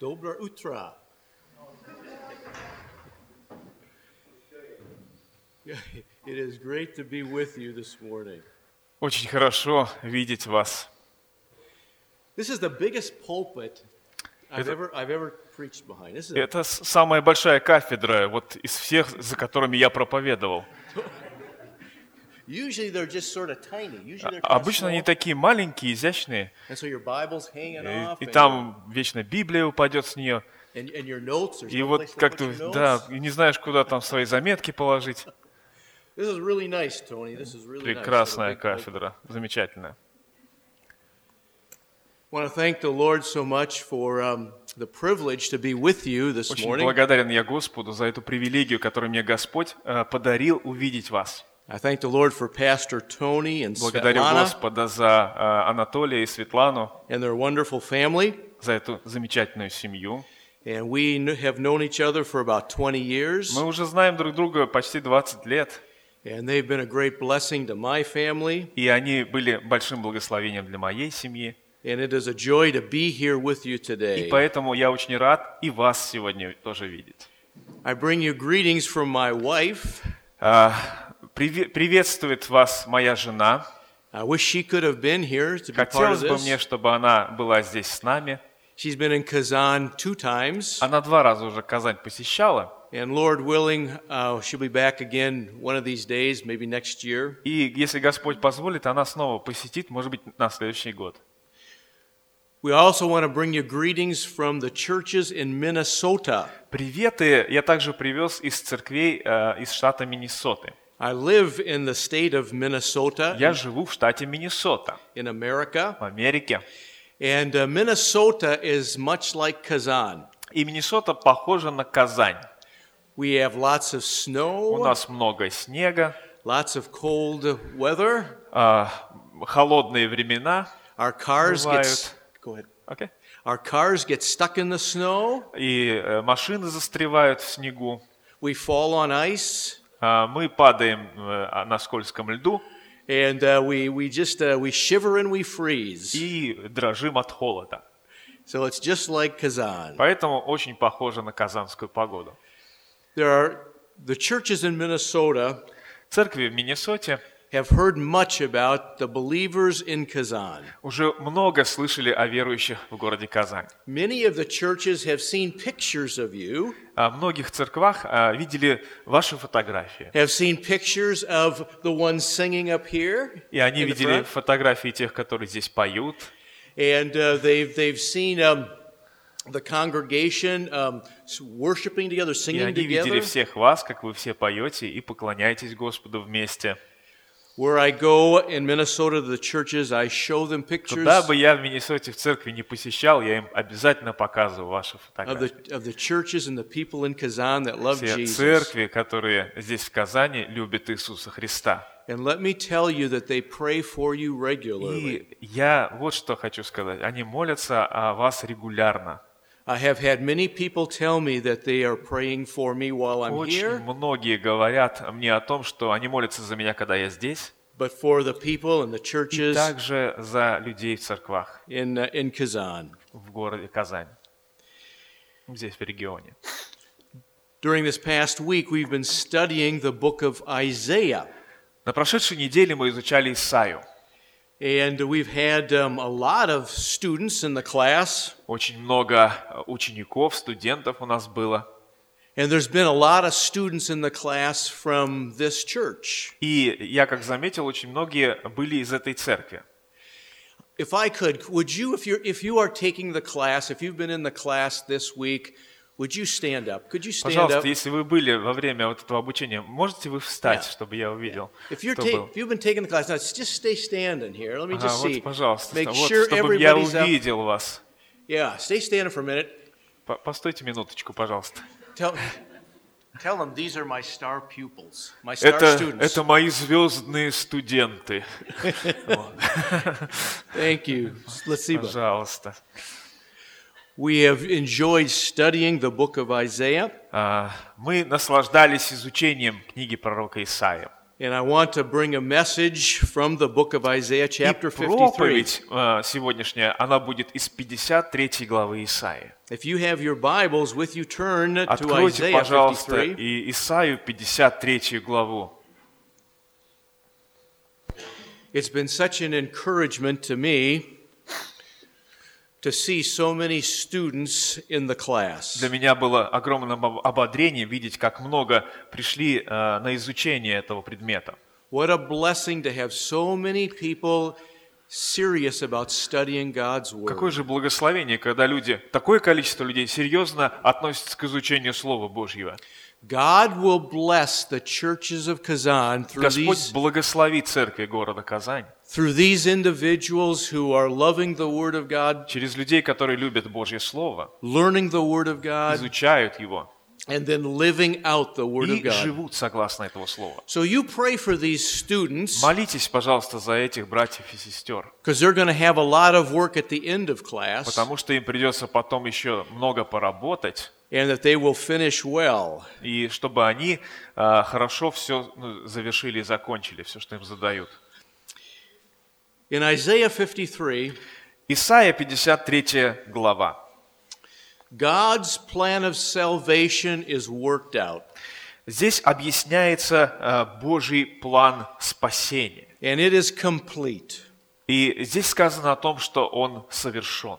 Доброе утро. It is great to be with you this morning. Очень хорошо видеть вас. This is the biggest pulpit I've ever, I've ever preached behind. This is a- Это самая большая кафедра вот из всех, за которыми я проповедовал. Обычно они такие маленькие, изящные, и, и там вечно Библия упадет с нее. И вот place to как put ты, your да, не знаешь, куда там свои заметки положить. Прекрасная кафедра, замечательная. Um, Очень благодарен я Господу за эту привилегию, которую мне Господь э, подарил увидеть вас. I thank the Lord for Pastor Tony and Благодарю Svetlana Господа за э, Анатолия и Светлану, and their wonderful family. за эту замечательную семью. And we kn- have known each other for about 20 years. Мы уже знаем друг друга почти 20 лет, And they've been a great blessing to my family. и они были большим благословением для моей семьи. And it is a joy to be here with you И today. поэтому я очень рад и вас сегодня тоже видеть. I bring you greetings from my wife. А, приве- Приветствует вас моя жена. Хотелось бы мне, чтобы она была здесь с нами. She's been in Kazan two times. Она два раза уже Казань посещала. And Lord willing, uh, she'll be back again one of these days, maybe next year. И если Господь позволит, она снова посетит, может быть, на следующий год. We also want to bring you greetings from the churches in Minnesota. Приветы я также привез из церквей э, из штата Миннесоты. I live in the state of Minnesota Я живу в штате Миннесота, in America. в Америке. And uh, Minnesota is much like Kazan. И Миннесота похожа на Казань. We have lots of У snow, нас много снега, lots of cold weather. а, холодные времена, Our cars get Бывают. go ahead. окей? Our cars get stuck in the snow. и э, машины застревают в снегу. We fall on ice, А, Мы падаем э, на скользком льду and uh, we we just uh, we shiver and we freeze. и дрожим от холода. So it's just like Kazan. Поэтому очень похоже на казанскую погоду. There are the churches in Minnesota Церкви в Миннесоте have heard much about the believers in Kazan. уже много слышали о верующих в городе Казань. Many of the churches have seen pictures of you, А В многих церквах а, видели ваши фотографии. have seen pictures of the ones singing up here, И они видели фотографии тех, которые здесь поют. and uh, they've they've seen um, the congregation um, worshiping together, И singing они видели together. всех вас, как вы все поете и поклоняетесь Господу вместе. Where I go in Minnesota to the churches, I show them pictures Куда бы я в Миннесоте в церкви не посещал, я им обязательно показываю ваши of фотографии. the of the churches and the people in Kazan that love Все Jesus. церкви, которые здесь в Казани любят Иисуса Христа. And let me tell you that they pray for you regularly. И я вот что хочу сказать. Они молятся о вас регулярно. I have had many people tell me that they are praying for me while I'm Очень here, многие говорят мне о том, что они молятся за меня, когда я здесь, but for the people in the и churches также за людей в церквах in uh, in Kazan. в городе Казань, здесь в регионе. During this past week, we've been studying the book of Isaiah, На прошедшей неделе мы изучали Исаию. and we've had um, a lot of students in the class, Очень много э, учеников, студентов у нас было. and there's been a lot of students in the class from this church. И я, как заметил, очень многие были из этой церкви. If I could, would you, if you're if you are taking the class, if you've been in the class this week, would you stand up? Could you stand up? Пожалуйста, если вы были во время вот этого обучения, можете вы встать, Yeah. чтобы я увидел, If you're кто был? if you've been taking the class, now just stay standing here. Let me Ага, just вот, пожалуйста, Make вот, sure чтобы я up. увидел вас. Yeah, stay standing for a minute. По- Постойте минуточку, пожалуйста. Tell, tell them these are my star pupils, my star Это, students. это мои звездные студенты. Thank you. See. Пожалуйста. We have enjoyed studying the book of Isaiah, А, Мы наслаждались изучением книги пророка Исаия. And I want to bring a message from the book of Isaiah, И chapter 53. проповедь э, сегодняшняя, она будет из 53 главы Исаии. If you have your Bibles with you, turn to Откройте, Isaiah пожалуйста, 53. и Исаию 53 главу. It's been such an encouragement to me to see so many students in the class. Для меня было огромным об- ободрением видеть, как много пришли э, на изучение этого предмета. What a blessing to have so many people serious about studying God's Какое Word. же благословение, когда люди, такое количество людей серьезно относятся к изучению Слова Божьего. God will bless the churches of Kazan through Господь благословит церкви города Казань through these individuals who are loving the Word of God, через людей, которые любят Божье Слово, learning the Word of God, изучают его and then living out the Word of и God. живут согласно этого Слова. So you pray for these students Молитесь, пожалуйста, за этих братьев и сестер, because they're going to have a lot of work at the end of class потому что им придется потом еще много поработать, and that they will finish well. и чтобы они э, хорошо все завершили и закончили, все, что им задают. In Isaiah 53, Исайя 53 глава. God's plan of salvation is worked out, Здесь объясняется э, Божий план спасения. and it is complete. И здесь сказано о том, что он совершен.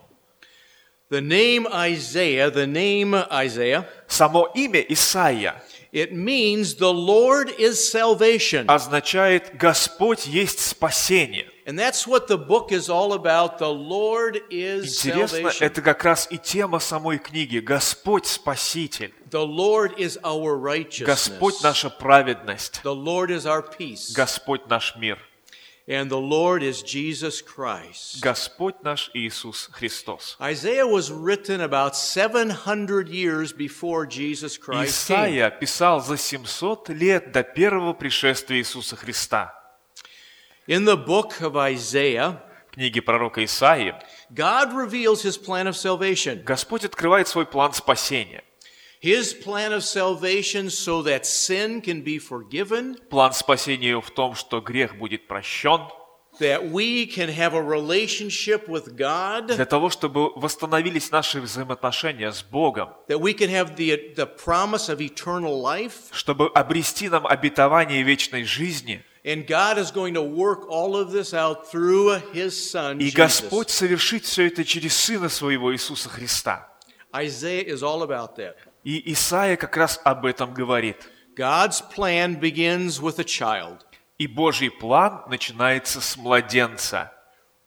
The name Isaiah, the name Isaiah, Само имя Исаия it means the Lord is salvation. означает «Господь есть спасение». And that's what the book is all about. The Lord is Интересно, salvation. это как раз и тема самой книги. Господь Спаситель. The Lord is our Господь righteousness. наша праведность. The Lord is our peace. Господь наш мир. And the Lord is Jesus Christ. Господь наш Иисус Христос. Isaiah was written about 700 years before Jesus Christ. Исаия писал за 700 лет до первого пришествия Иисуса Христа. In the book of Isaiah, В книге пророка Исаии God reveals his plan of salvation. Господь открывает свой план спасения. His plan of salvation so that sin can be forgiven, План спасения в том, что грех будет прощен, that we can have a relationship with God, для того, чтобы восстановились наши взаимоотношения с Богом, that we can have the, the promise of eternal life. чтобы обрести нам обетование вечной жизни. And God is going to work all of this out through his son, И. Господь совершит все это через Сына Своего Иисуса Христа. Isaiah is all about that. И Исаия как раз об этом говорит. God's plan begins with a child. И Божий план начинается с младенца.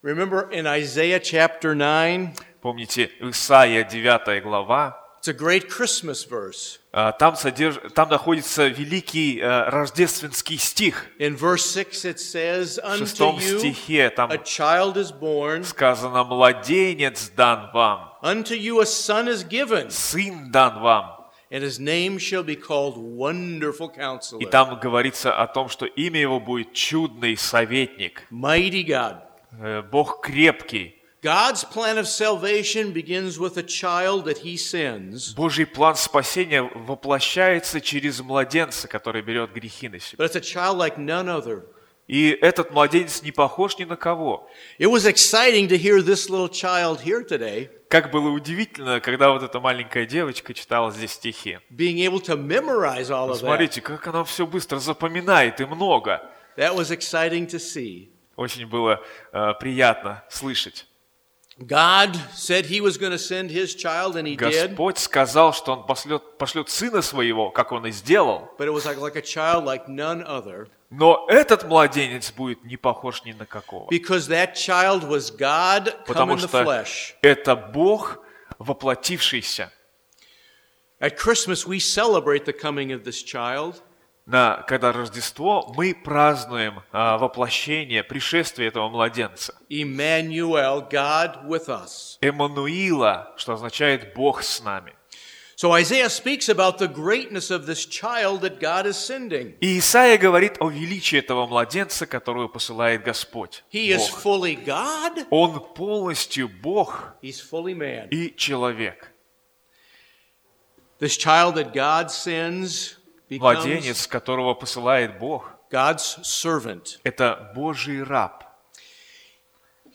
Remember in Isaiah chapter 9, Помните, Исаия 9 глава, it's a great Christmas verse. а, там, содерж... там находится великий э, рождественский стих. In verse 6 it says, В шестом стихе там a child is born, сказано «Младенец дан вам, unto you a son is given, сын дан вам». and his name shall be called Wonderful И Counselor, там говорится о том, что имя его будет чудный советник, Mighty God. э, Бог крепкий. God's plan of salvation begins with a child that he sends, Божий план спасения воплощается через младенца, который берет грехи на себя. but it's a child like none other. И этот младенец не похож ни на кого. It was exciting to hear this little child here today Как было удивительно, когда вот эта маленькая девочка читала здесь стихи. being able to memorize all of that. Смотрите, как она все быстро запоминает и много. That was exciting to see. Очень было э, приятно слышать. God said he was going to send his child, and he did. Господь сказал, что Он пошлет, пошлет Сына Своего, как Он и сделал. But it was like, like a child like none other Но этот младенец будет не похож ни на какого. because that child was God come Потому in the что flesh. это Бог, воплотившийся. At Christmas, we celebrate the coming of this child, На, когда Рождество, мы празднуем а, воплощение, пришествие этого младенца. Emmanuel, God with us. Эммануила, что означает Бог с нами. So Isaiah speaks about the greatness of this child that God is sending. И Исаия говорит о величии этого младенца, которого посылает Господь. He is fully God, Он полностью Бог he's fully man. и человек. This child that God sends Младенец, которого посылает Бог. Это Божий раб.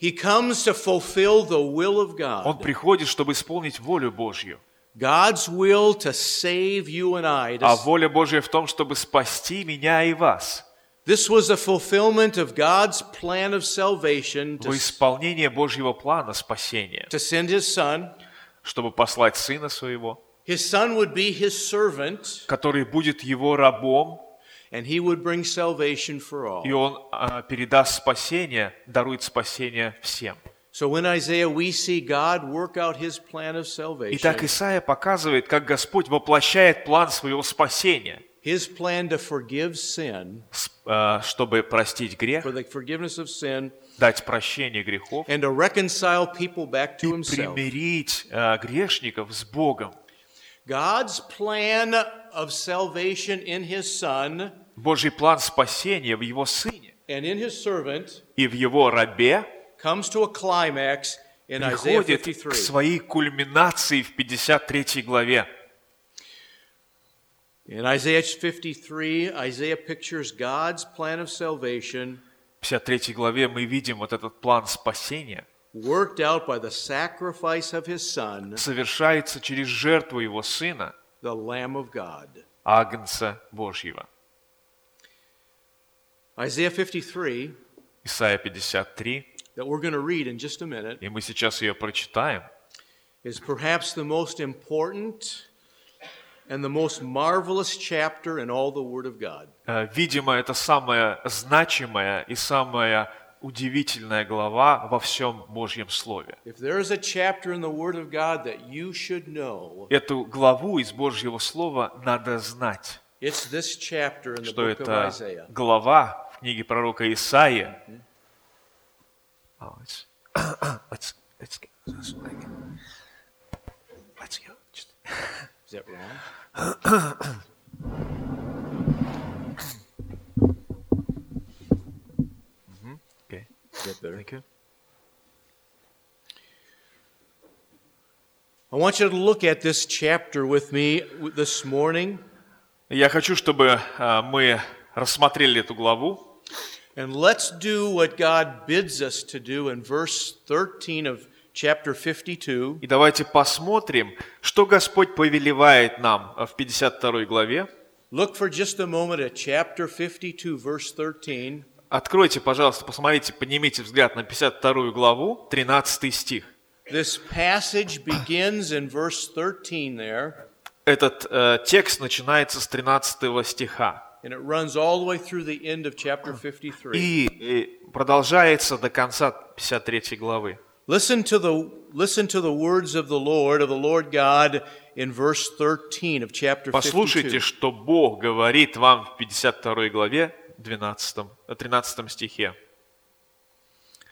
He comes to fulfill the will of Он приходит, чтобы исполнить волю Божью. God's will to save you and I. to А воля Божья в том, чтобы спасти меня и вас. This was a fulfillment of God's plan of salvation to, исполнение Божьего плана спасения, to send his son. чтобы послать Сына Своего, His son would be his servant, который будет его рабом, and he would bring salvation for all. и он а, передаст спасение, дарует спасение всем. So in Isaiah, we see God work out his plan of salvation, Итак, Исаия показывает, как Господь воплощает план своего спасения, his plan to forgive sin, а, чтобы простить грех, for the forgiveness of sin, дать прощение грехов and to reconcile people back to и himself. примирить а, грешников с Богом. God's plan of salvation in his son Божий план спасения в Его Сыне and in his servant и в Его рабе comes to a climax in Isaiah приходит 53. к своей кульминации в 53 главе. In Isaiah 53, Isaiah pictures God's plan of salvation В 53 главе мы видим вот этот план спасения совершается через жертву Его Сына. Агнца Божьего. Isaiah 53, Исайя 53, that we're going to read in just a minute, и мы сейчас ее прочитаем, is perhaps the most important and the most marvelous chapter in all the Word of God. Э, Видимо, это самая значимая и самая удивительная глава во всем Божьем Слове. Эту главу из Божьего Слова надо знать, что это глава в книге пророка Исаия. Oh, Is that wrong? Okay. Is that better? Thank you. I want you to look at this chapter with me this morning, Я хочу, чтобы а, мы рассмотрели эту главу, and let's do what God bids us to do in verse 13 of chapter 52. и давайте посмотрим, что Господь повелевает нам в 52 главе. Look for just a moment at chapter 52, verse 13. Откройте, пожалуйста, посмотрите, поднимите взгляд на 52 главу, 13 стих. This passage begins in verse 13 there, Этот э, текст начинается с 13 стиха and it runs all the way through the end of chapter 53. и, и продолжается до конца 53 главы. Listen to the listen to the words of the Lord, of the Lord God, in verse 13 of chapter Послушайте, 52. что Бог говорит вам в 52 главе, 12, э, 13 стихе.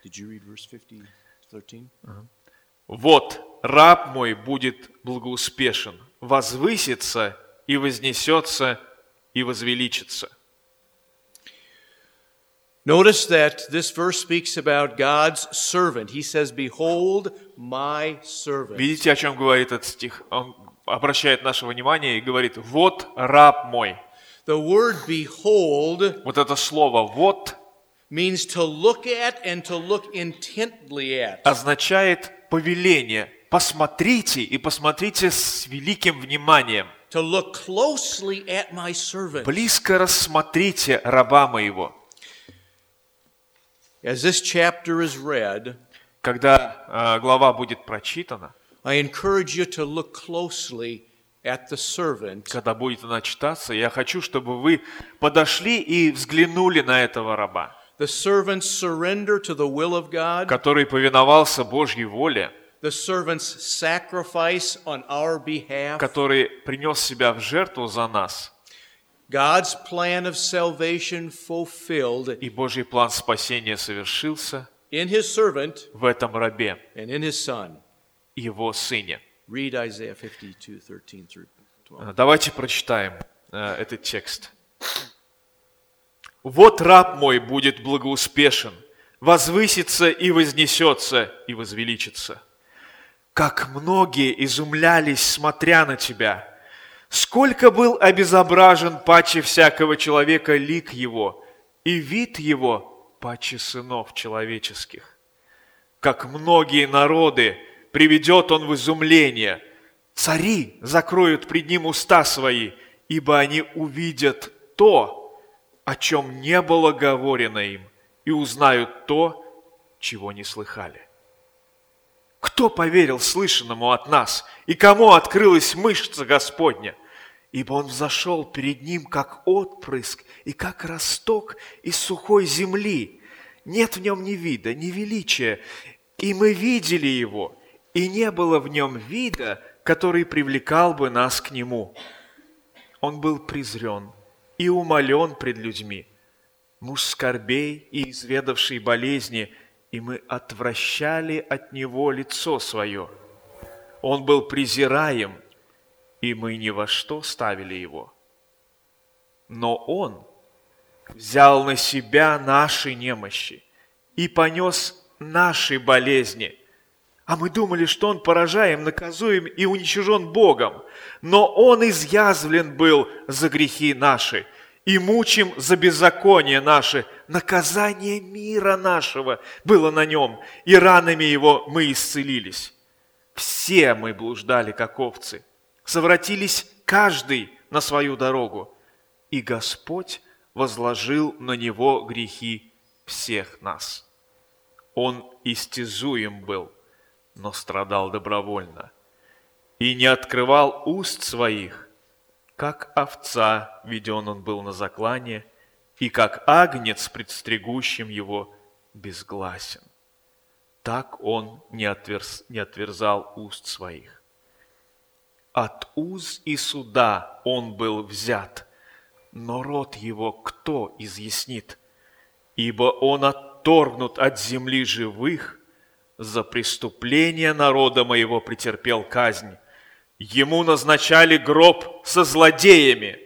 Did you read verse 50, 13? «Вот, раб мой будет благоуспешен, возвысится и вознесется и возвеличится». Notice that this verse speaks about God's servant. He says, Behold my servant. Видите, о чем говорит этот стих? Он обращает наше внимание и говорит, вот раб мой. The word behold Вот это слово «вот» means to look at and to look intently at. означает повеление. Посмотрите и посмотрите с великим вниманием. To look closely at my servant. Близко рассмотрите раба моего. As this chapter is read, Когда э, глава будет прочитана, I encourage you to look closely at the servant когда будет она читаться, я хочу, чтобы вы подошли и взглянули на этого раба, the servant's surrender to the will of God, который повиновался Божьей воле, the servant's sacrifice on our behalf, который принес себя в жертву за нас, God's plan of salvation fulfilled и Божий план спасения совершился in his servant в этом рабе, and in his son. его сыне. Read Isaiah 52, 13 through 12. Э, Давайте прочитаем э, этот текст. «Вот раб мой будет благоуспешен, возвысится и вознесется и возвеличится. Как многие изумлялись, смотря на тебя, сколько был обезображен паче всякого человека лик его, и вид его паче сынов человеческих. Как многие народы приведет он в изумление. Цари закроют пред ним уста свои, ибо они увидят то, о чем не было говорено им, и узнают то, чего не слыхали. Кто поверил слышанному от нас, и кому открылась мышца Господня? Ибо он взошел перед ним, как отпрыск и как росток из сухой земли. Нет в нем ни вида, ни величия, и мы видели его, и не было в нем вида, который привлекал бы нас к нему. Он был презрен и умолен пред людьми, муж скорбей и изведавший болезни, и мы отвращали от него лицо свое. Он был презираем, и мы ни во что ставили его. Но он взял на себя наши немощи и понес наши болезни. А мы думали, что он поражаем, наказуем и уничижен Богом. Но он изъязвлен был за грехи наши и мучим за беззаконие наши. Наказание мира нашего было на нем, и ранами его мы исцелились. Все мы блуждали, как овцы, совратились каждый на свою дорогу, и Господь возложил на него грехи всех нас. Он истязуем был, но страдал добровольно, и не открывал уст своих, как овца веден он был на заклане, и как агнец предстригущим его безгласен. Так он не, отверз, не отверзал уст своих. От уз и суда он был взят, но род его кто изъяснит? Ибо он от отторгнут от земли живых, за преступление народа моего претерпел казнь. Ему назначали гроб со злодеями,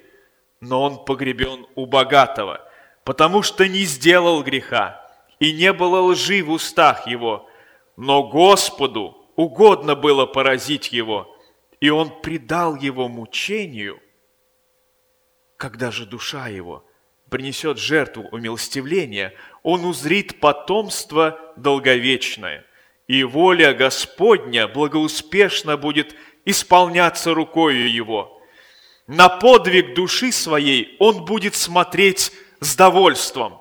но он погребен у богатого, потому что не сделал греха, и не было лжи в устах его. Но Господу угодно было поразить его, и он предал его мучению, когда же душа его принесет жертву умилостивления – он узрит потомство долговечное, и воля Господня благоуспешно будет исполняться рукою его. На подвиг души своей он будет смотреть с довольством.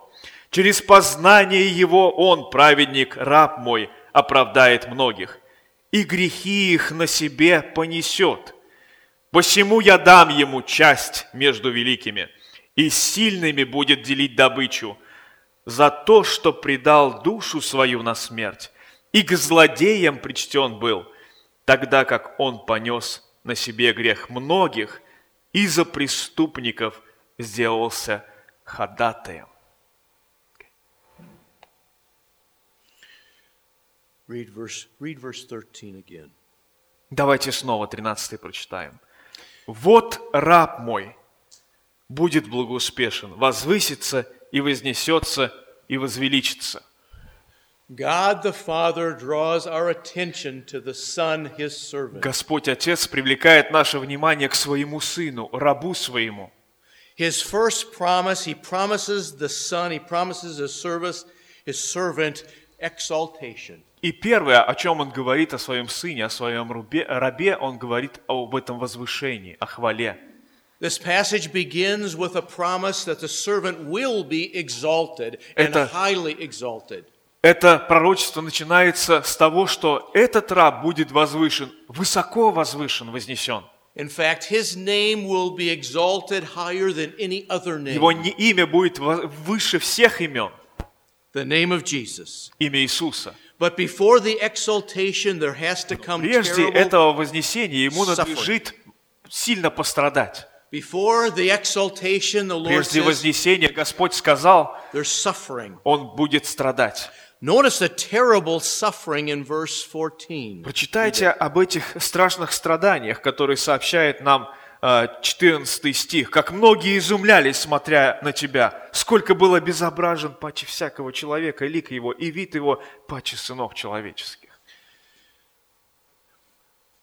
Через познание его он, праведник, раб мой, оправдает многих, и грехи их на себе понесет. Посему я дам ему часть между великими, и сильными будет делить добычу – за то, что предал душу свою на смерть, и к злодеям причтен был, тогда как он понес на себе грех многих и за преступников сделался ходатаем. Read verse, read verse 13 again. Давайте снова 13 прочитаем. «Вот раб мой будет благоуспешен, возвысится и вознесется, и возвеличится. God the Father draws our attention to the Son, His servant. Господь Отец привлекает наше внимание к своему Сыну, рабу своему. His first promise, He promises the Son, He promises His service, His servant, exaltation. И первое, о чем Он говорит о своем Сыне, о своем рабе, Он говорит об этом возвышении, о хвале. This passage begins with a promise that the servant will be exalted and Это, highly exalted. Это пророчество начинается с того, что этот раб будет возвышен, высоко возвышен, вознесен. In fact, his name will be exalted higher than any other name. Его имя будет выше всех имен. The name of Jesus. Имя Иисуса. But before the exaltation, there has to come Прежде этого вознесения ему надлежит сильно пострадать. Before the exaltation, the Lord Прежде вознесения Господь сказал. Он будет страдать. Notice the terrible suffering in verse 14. Прочитайте об этих страшных страданиях, которые сообщает нам 14 стих. «Как многие изумлялись, смотря на тебя, сколько было безображен паче всякого человека, лик его, и вид его паче сынов человеческих».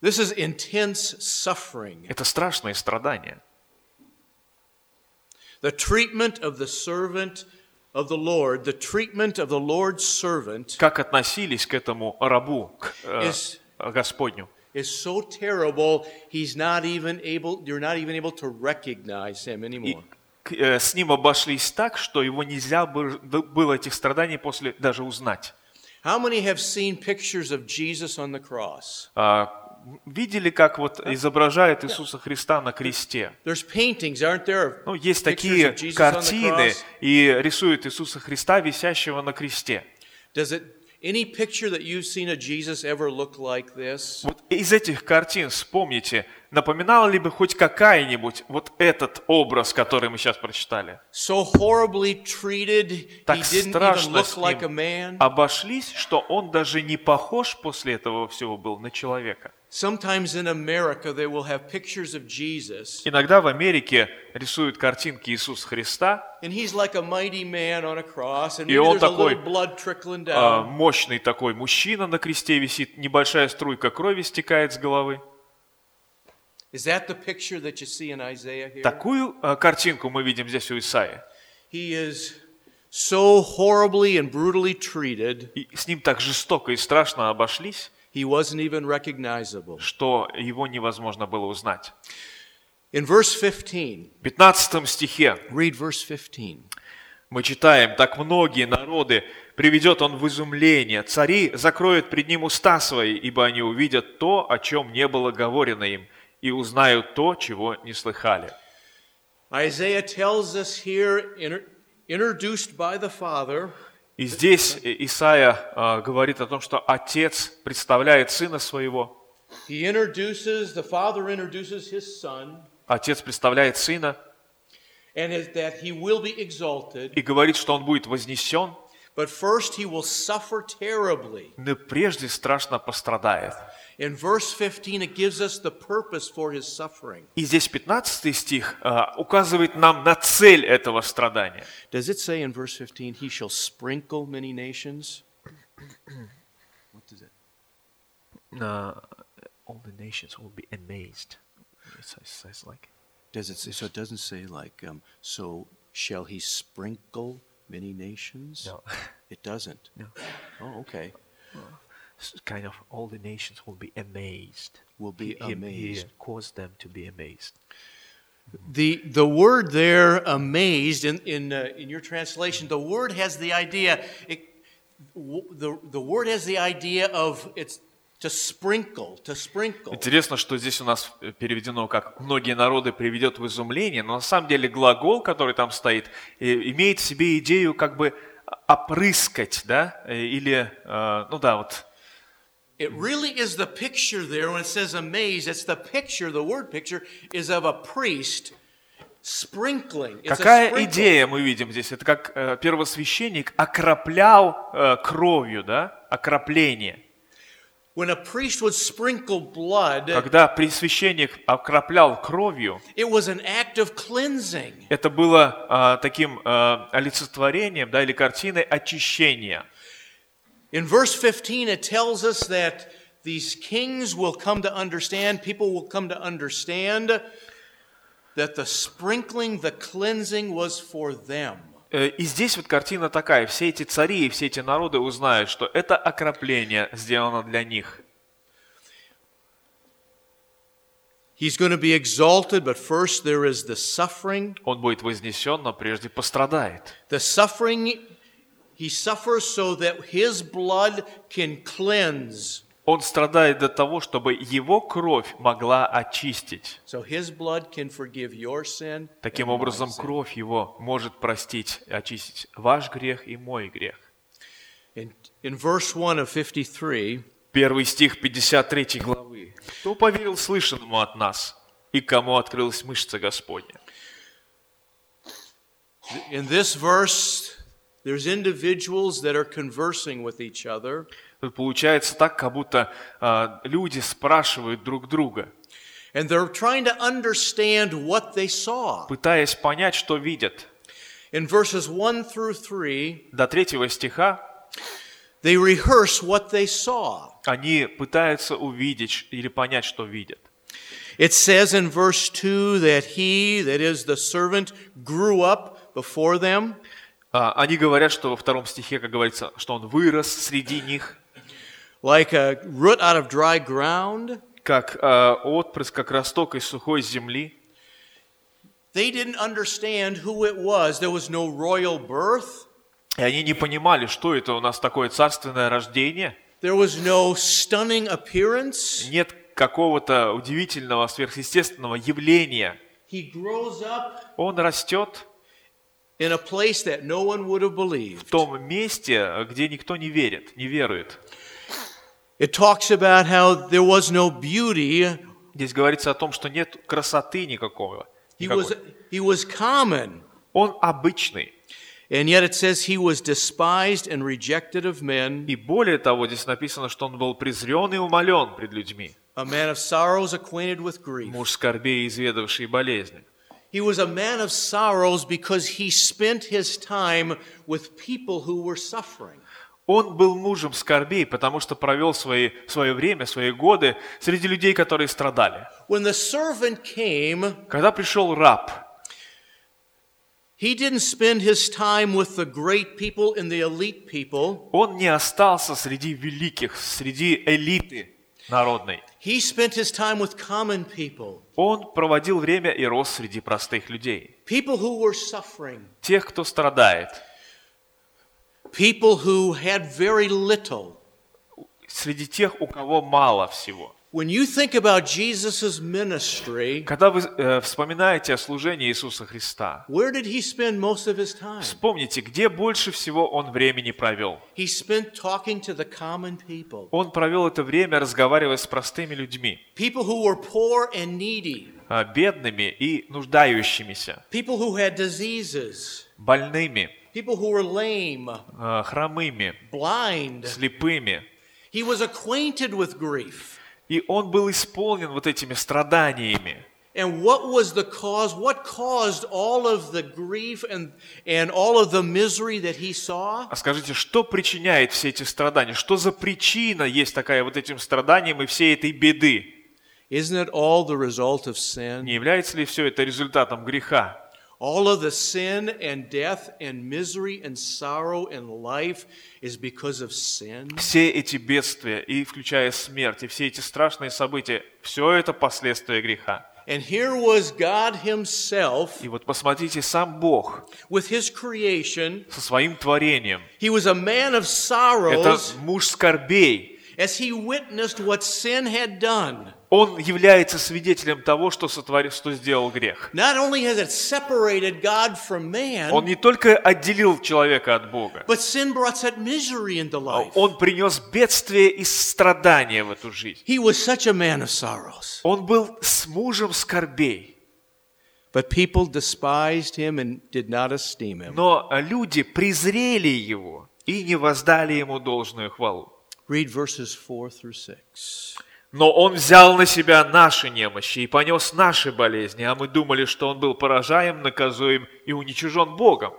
This is intense suffering. Это страшные страдания. The treatment of the servant of the Lord, the treatment of the Lord's servant, как относились к этому рабу, к э, Is- Господню. is so terrible, he's not even able, you're not even able to recognize him И anymore. к- э, с ним обошлись так, что его нельзя бы- было этих страданий после даже узнать. How many have seen pictures of Jesus on the cross? А, Видели, как вот изображает Иисуса Христа на кресте? Ну, есть такие картины, и рисуют Иисуса Христа, висящего на кресте. Does it any picture that you've seen of Jesus ever look like this? Вот из этих картин вспомните, напоминала ли бы хоть какая-нибудь вот этот образ, который мы сейчас прочитали? So horribly treated, he Так even страшно look с like a ним man. обошлись, что он даже не похож после этого всего был на человека. Sometimes in America they will have pictures of Jesus, Иногда в Америке рисуют картинки Иисуса Христа, and he's like a mighty man on a cross, and И он there's a такой, little blood trickling а, down. мощный такой мужчина на кресте висит, небольшая струйка крови стекает с головы. Is that the picture that you see in Isaiah here? Такую а, картинку мы видим здесь у Исаия. Is so horribly and brutally treated, И с ним так жестоко и страшно обошлись, he wasn't even recognizable. что его невозможно было узнать. In verse 15, В 15 стихе read verse 15. мы читаем, «Так многие народы приведет он в изумление, цари закроют пред ним уста свои, ибо они увидят то, о чем не было говорено им, и узнают то, чего не слыхали». Isaiah tells us here, introduced by the Father, И здесь Исаия а, говорит о том, что Отец представляет Сына Своего, Отец представляет Сына. И говорит, что Он будет вознесен, но прежде страшно пострадает. In verse 15, it gives us the purpose for his suffering. И здесь 15 стих а, указывает нам на цель этого страдания. Does it say in verse 15, he shall sprinkle many nations? what does it? all the nations will be amazed. It says like Does it say, so it doesn't say like, um, so shall he sprinkle many nations? No. It doesn't. No. Oh, okay. Kind of all the nations will be amazed. Will be He- amazed. He caused them to be amazed. The, the word there, amazed, in, in, uh, in your translation, the word has the idea, it, w- the, the word has the idea of it's to sprinkle, to sprinkle. Интересно, что здесь у нас э, переведено как «многие народы приведет в изумление», но на самом деле глагол, который там стоит, э, имеет в себе идею как бы опрыскать, да, э, или, э, ну да, вот, It really is the picture there when it says amazed. It's the picture, the word picture is of a priest sprinkling. It's a Какая идея мы видим здесь? Это как э, первосвященник окроплял э, кровью, да, окропление. When a priest would sprinkle blood, Когда пресвященник окроплял кровью, it was an act of cleansing. это было а, таким а, олицетворением, да, или картиной очищения. In verse 15, it tells us that these kings will come to understand, people will come to understand that the sprinkling, the cleansing was for them. Э, И здесь вот картина такая, все эти цари и все эти народы узнают, что это окропление сделано для них. He's going to be exalted, but first there is the suffering. Он будет вознесен, но прежде пострадает. The suffering, he suffers so that his blood can cleanse. Он страдает для того, чтобы его кровь могла очистить. So his blood can forgive your sin. Таким образом, кровь его может простить, очистить ваш грех и мой грех. In, in verse 1 of 53, Первый стих 53 главы. «Кто поверил слышанному от нас, и кому открылась мышца Господня?» in this verse, there's individuals that are conversing with each other. Тут Получается так, как будто а, люди спрашивают друг друга, And they're trying to understand what they saw. пытаясь понять, что видят. In verses 1 through 3, До третьего стиха they rehearse what they saw. они пытаются увидеть или понять, что видят. It says in verse 2 that he, that is the servant, grew up before them. А, Они говорят, что во втором стихе, как говорится, что он вырос среди них, like a root out of dry ground. как а, отпрыск, как росток из сухой земли. They didn't understand who it was. There was no royal birth. И они не понимали, что это у нас такое царственное рождение. There was no stunning appearance. Нет какого-то удивительного, сверхъестественного явления. He grows up Он растет в том месте, где никто не верит, не верует. It talks about how there was no beauty. Здесь говорится о том, что нет красоты никакого. He was, he was common. Он обычный. And yet it says he was despised and rejected of men, И более того, здесь написано, что он был презрен и умолен пред людьми. a man of sorrows, acquainted with grief. Муж скорбей, изведавший болезни. He was a man of sorrows because he spent his time with people who were suffering. Он был мужем скорбей, потому что провел свои, свое время, свои годы среди людей, которые страдали. When the servant came, Когда пришел раб, he didn't spend his time with the great people and the elite people. он не остался среди великих, среди элиты народной. He spent his time with common people, Он проводил время и рос среди простых людей. people who were suffering, Тех, кто страдает. people who had very little. Среди тех, у кого мало всего. When you think about Jesus' ministry, Когда вы э, вспоминаете о служении Иисуса Христа, where did he spend most of his time? вспомните, где больше всего он времени провел. He spent talking to the common people, Он провел это время, разговаривая с простыми людьми, people who were poor and needy, а, бедными и нуждающимися, people who had diseases, больными, people who were lame, а, хромыми, blind. слепыми. He was acquainted with grief. И он был исполнен вот этими страданиями. And what was the cause? What caused all of the grief and, and all of the misery that he saw? А скажите, что причиняет все эти страдания? Что за причина есть такая вот этим страданиям и всей этой беды? Isn't it all the result of sin? Не является ли все это результатом греха? All of the sin and death and misery and sorrow in life is because of sin. Все эти бедствия, и включая смерть, и все эти страшные события, все это последствия греха. And here was God Himself И вот посмотрите, сам Бог with His creation. со своим творением, He was a man of это sorrows муж скорбей, as He witnessed what sin had done. он является свидетелем того, что сотворил, что сделал грех. Он не только отделил человека от Бога, а он принес бедствие и страдания в эту жизнь. Он был с мужем скорбей, But people despised him and did not esteem him. но люди презрели его и не воздали ему должную хвалу. Read verses 4 through 6. Но он взял на себя наши немощи и понес наши болезни, а мы думали, что он был поражаем, наказуем и уничижен Богом.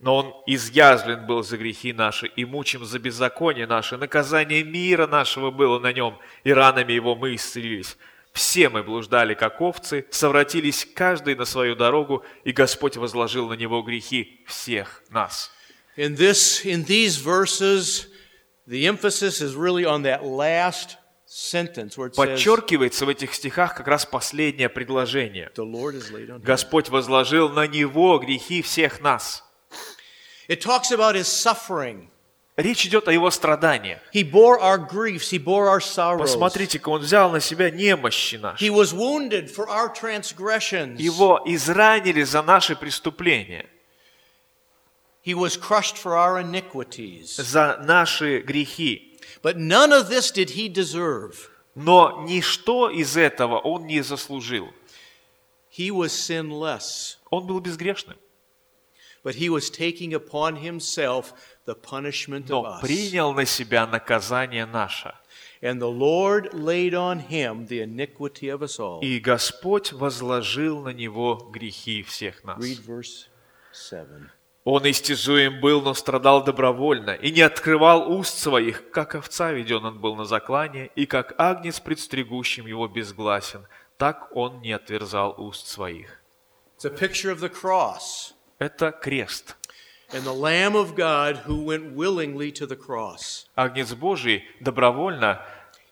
Но он изъязлен был за грехи наши и мучим за беззаконие наше. Наказание мира нашего было на нем, и ранами его мы исцелились. Все мы блуждали, как овцы, совратились каждый на свою дорогу, и Господь возложил на него грехи всех нас. In this in these verses, the emphasis is really on that last sentence where it says Подчеркивается в этих стихах как раз последнее предложение. the Lord is laid on him. Господь возложил на него грехи всех нас. It talks about his suffering. Речь идет о его страданиях. He bore our griefs, he bore our sorrows. Посмотрите-ка, он взял на себя немощи наши. He was wounded for our transgressions. Его изранили за наши преступления, He was crushed for our iniquities. за наши грехи. But none of this did he deserve. Но ничто из этого он не заслужил. He was sinless, Он был безгрешным, but he was taking upon himself the punishment of но us. принял на себя наказание наше. And the Lord laid on him the iniquity of us all. И Господь возложил на него грехи всех нас. Read verse 7. Он истязуем был, но страдал добровольно, и не открывал уст своих, как овца веден он был на заклание, и как агнец предстригущим его безгласен, так он не отверзал уст своих. Это крест. and the Lamb of God who went willingly to the cross. Агнец Божий добровольно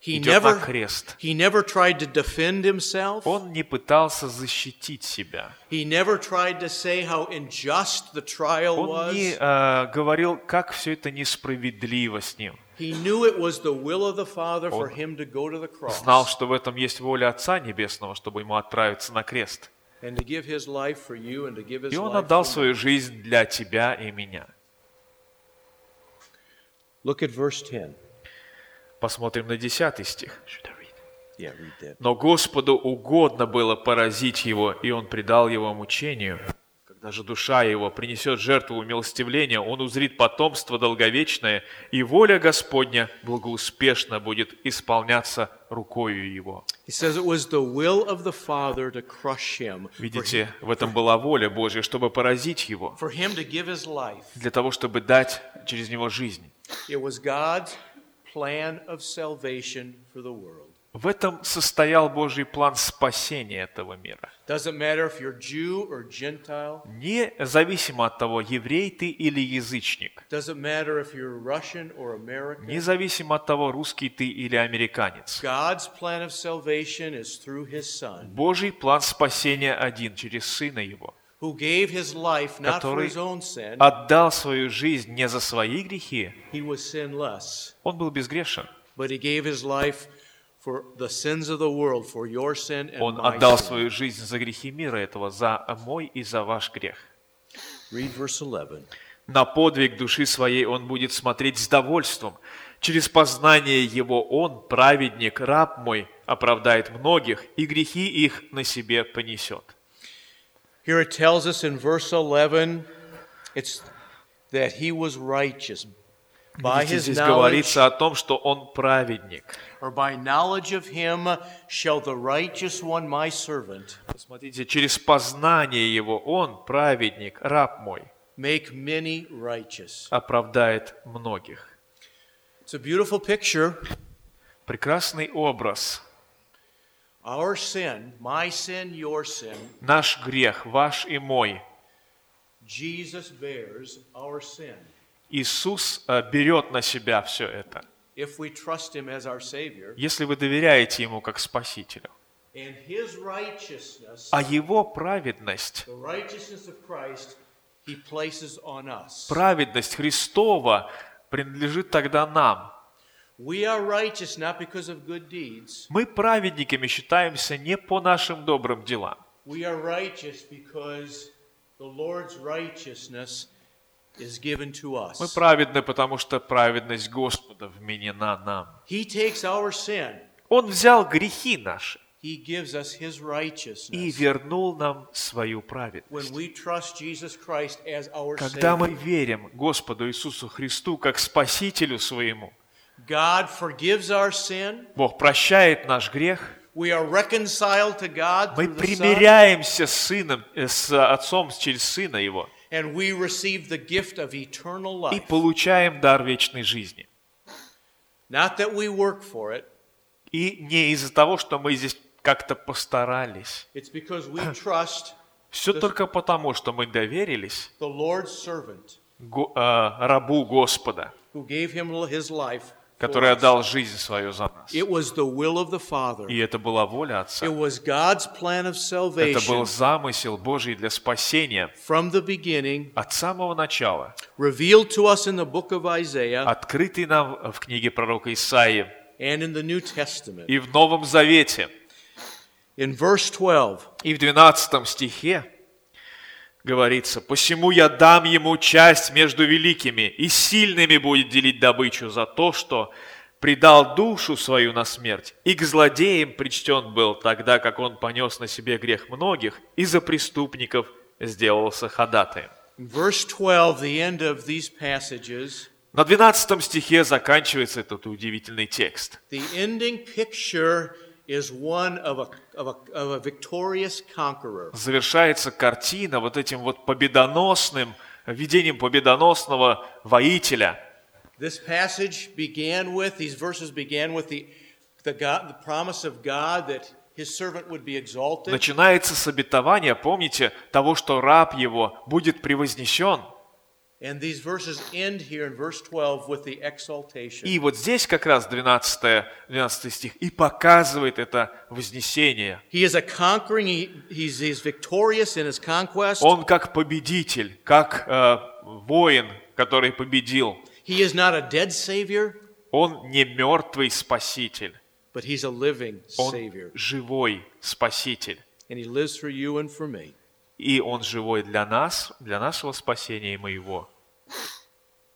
He идет на never, крест. he never tried to defend himself. Он не пытался защитить себя. He never tried to say how unjust the trial Он не was. э, говорил, как все это несправедливо с ним. He knew it was the will of the Father for Он him to go to the Знал, что в этом есть воля Отца Небесного, чтобы ему отправиться на крест. and to give his life for you and to give his И он отдал свою жизнь для тебя и меня. Look at verse 10. Посмотрим на 10 стих. Yeah, read that. Но Господу угодно было поразить его, и он предал его мучению. Когда же душа его принесет жертву умилостивления, он узрит потомство долговечное, и воля Господня благоуспешно будет исполняться рукою его. He says it was the will of the Father to crush him, for, Видите, в этом была воля Божья, чтобы поразить его, for him to give his life. для того, чтобы дать через него жизнь. It was God's plan of salvation for the world. В этом состоял Божий план спасения этого мира. Doesn't matter if you're Jew or Gentile. Независимо от того, еврей ты или язычник, Doesn't matter if you're Russian or American. независимо от того, русский ты или американец. God's plan of salvation is through His Son, Божий план спасения один через Сына Его, Который отдал свою жизнь не за свои грехи, Он был безгрешен. Он отдал свою жизнь за грехи мира этого, за мой и за ваш грех. Read verse 11. На подвиг души своей он будет смотреть с довольством. Через познание его он, праведник, раб мой, оправдает многих, и грехи их на себе понесет. Here it tells us in verse 11 it's that he was righteous. By his здесь knowledge, говорится о том, что он праведник. or by knowledge of him, shall the righteous one, my servant, Смотрите, через познание его он, праведник, раб мой, make many righteous. оправдает многих. It's a beautiful picture. Прекрасный образ. Our sin, my sin, your sin, Наш грех, ваш и мой. Jesus bears our sin. Иисус э, берет на себя все это. If we trust him as our Savior, Если вы доверяете Ему как Спасителю. and his righteousness, А Его праведность, the righteousness of Christ, he places on us. праведность Христова принадлежит тогда нам. Мы праведниками считаемся не по нашим добрым делам. We are righteous because the Lord's righteousness is given to Мы праведны, потому что праведность Господа вменена нам. He takes our sin, Он взял грехи наши He gives us His и вернул нам свою праведность. Когда мы верим Господу Иисусу Христу как Спасителю своему, God forgives our sin. Бог прощает наш грех, We are reconciled to God мы примиряемся с Сыном, э, с Отцом через Сына Его and we receive the gift of eternal и life. получаем дар вечной жизни. Not that we work for it, И не из-за того, что мы здесь как-то постарались. it's because we trust Все только потому, что мы доверились the Lord's servant Го- э, рабу Господа, who gave him his life. Который отдал жизнь свою за нас. It was the will of the Father. И это была воля Отца. It was God's plan of Это был замысел Божий для спасения from the beginning, от самого начала, revealed to us in the book of Isaiah открытый нам в книге пророка Исаии and in the New Testament. и в Новом Завете. In verse 12, И в 12 стихе говорится, «Посему я дам ему часть между великими, и сильными будет делить добычу за то, что предал душу свою на смерть, и к злодеям причтен был, тогда как он понес на себе грех многих, и за преступников сделался ходатаем». in verse 12, the end of these passages, На 12 стихе заканчивается этот удивительный текст. the ending picture is one of a, of a, of a victorious conqueror. Завершается картина вот этим вот победоносным, видением победоносного воителя – This passage began with, these verses began with the, the, God, the promise of God that his servant would be exalted. Начинается с обетования, помните, того, что раб его будет превознесен. И вот здесь как раз 12, 12 стих и показывает это вознесение. He is a conquering, he, he's, he's victorious in his conquest. Он как победитель, как э, воин, который победил. He is not a dead Savior, Он не мертвый спаситель, but he's a living он Savior. живой спаситель. And he lives for you and for me. И он живой для нас, для нашего спасения и моего.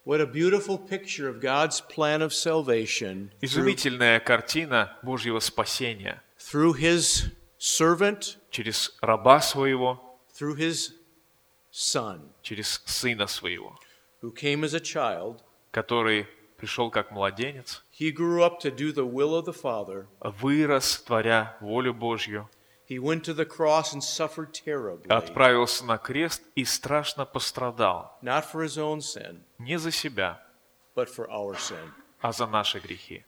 What a beautiful picture of God's plan of salvation through, Изумительная картина Божьего спасения through his servant, через раба своего, through his son, через сына своего, who came as a child. который пришел как младенец, He grew up to do the will of the Father. вырос, творя волю Божью, Отправился на крест и страшно пострадал. Не за себя, а за наши грехи.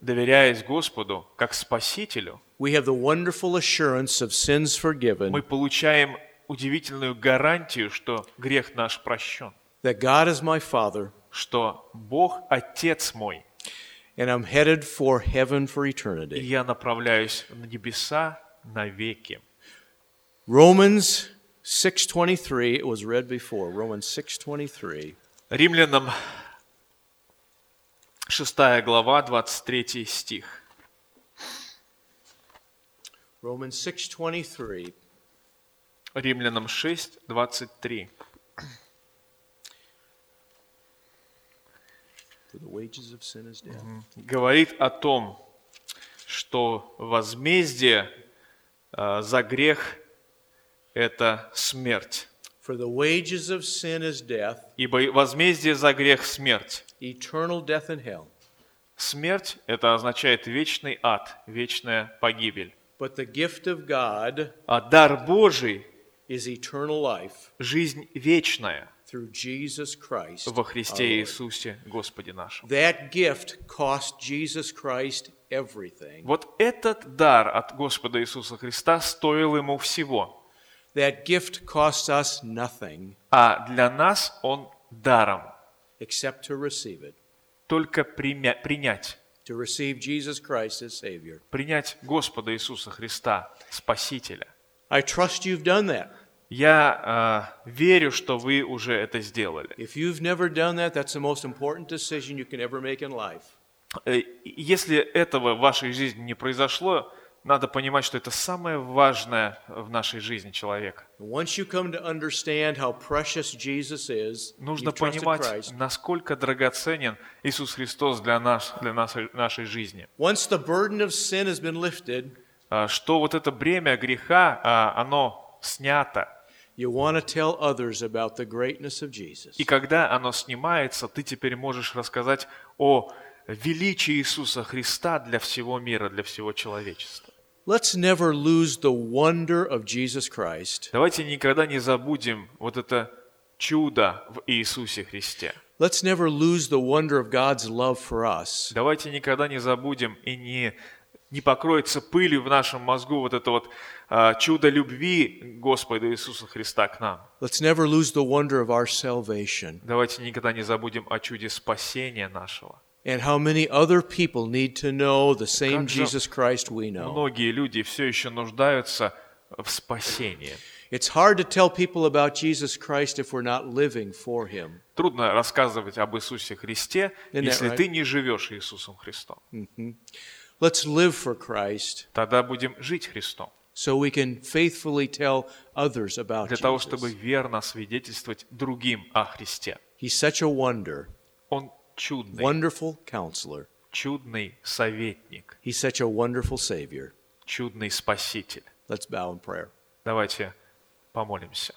Доверяясь Господу как Спасителю, мы получаем удивительную гарантию, что грех наш прощен, что Бог – Отец мой, and I'm headed for heaven for и eternity. я направляюсь на небеса навеки. Romans 6:23 it was read before. Romans 6:23. Римлянам 6 глава, 23 стих. Romans 6:23. Римлянам 6, 23. For the wages of sin is death. Говорит о том, что возмездие э, за грех – это смерть. For the wages of sin is death, Ибо возмездие за грех – смерть. eternal death in hell. Смерть – это означает вечный ад, вечная погибель. But the gift of God А дар Божий is eternal life – жизнь вечная. Во Христе. Иисусе Господе нашем. That gift cost Jesus Christ everything. Вот этот дар от Господа Иисуса Христа стоил ему всего, That gift costs us nothing а для нас он даром. except to receive it, Только примя- принять, to receive Jesus Christ as Savior. принять Господа Иисуса Христа, Спасителя. I trust you've done that. Я а, верю, что вы уже это сделали. That. Э, Если этого в вашей жизни не произошло, надо понимать, что это самое важное в нашей жизни человека. Is, Нужно понимать, Christ. насколько драгоценен Иисус Христос для нас, для нашей, нашей жизни. Lifted, А, Что вот это бремя греха, а, оно снято. You want to tell others about the greatness of Jesus. И когда оно снимается, ты теперь можешь рассказать о величии Иисуса Христа для всего мира, для всего человечества. Let's never lose the wonder of Jesus Christ. Давайте никогда не забудем вот это чудо в Иисусе Христе. Let's never lose the wonder of God's love for us. Давайте никогда не забудем и не, не покроется пылью в нашем мозгу вот это вот а, чудо любви Господа Иисуса Христа к нам. Let's never lose the wonder of our salvation Давайте никогда не забудем о чуде спасения нашего. and how many other people need to know the same Jesus Christ we know. Многие люди все еще нуждаются в спасении. It's hard to tell people about Jesus Christ if we're not living for Him. Трудно рассказывать об Иисусе Христе, если ты не живешь Иисусом Христом. Let's live for Christ Тогда будем жить Христом, so we can faithfully tell others about для того, чтобы Jesus. верно свидетельствовать другим о Христе. He's such a wonder, Он чудный, wonderful counselor. чудный советник, He's such a wonderful Savior. чудный спаситель. Let's bow in prayer. Давайте помолимся.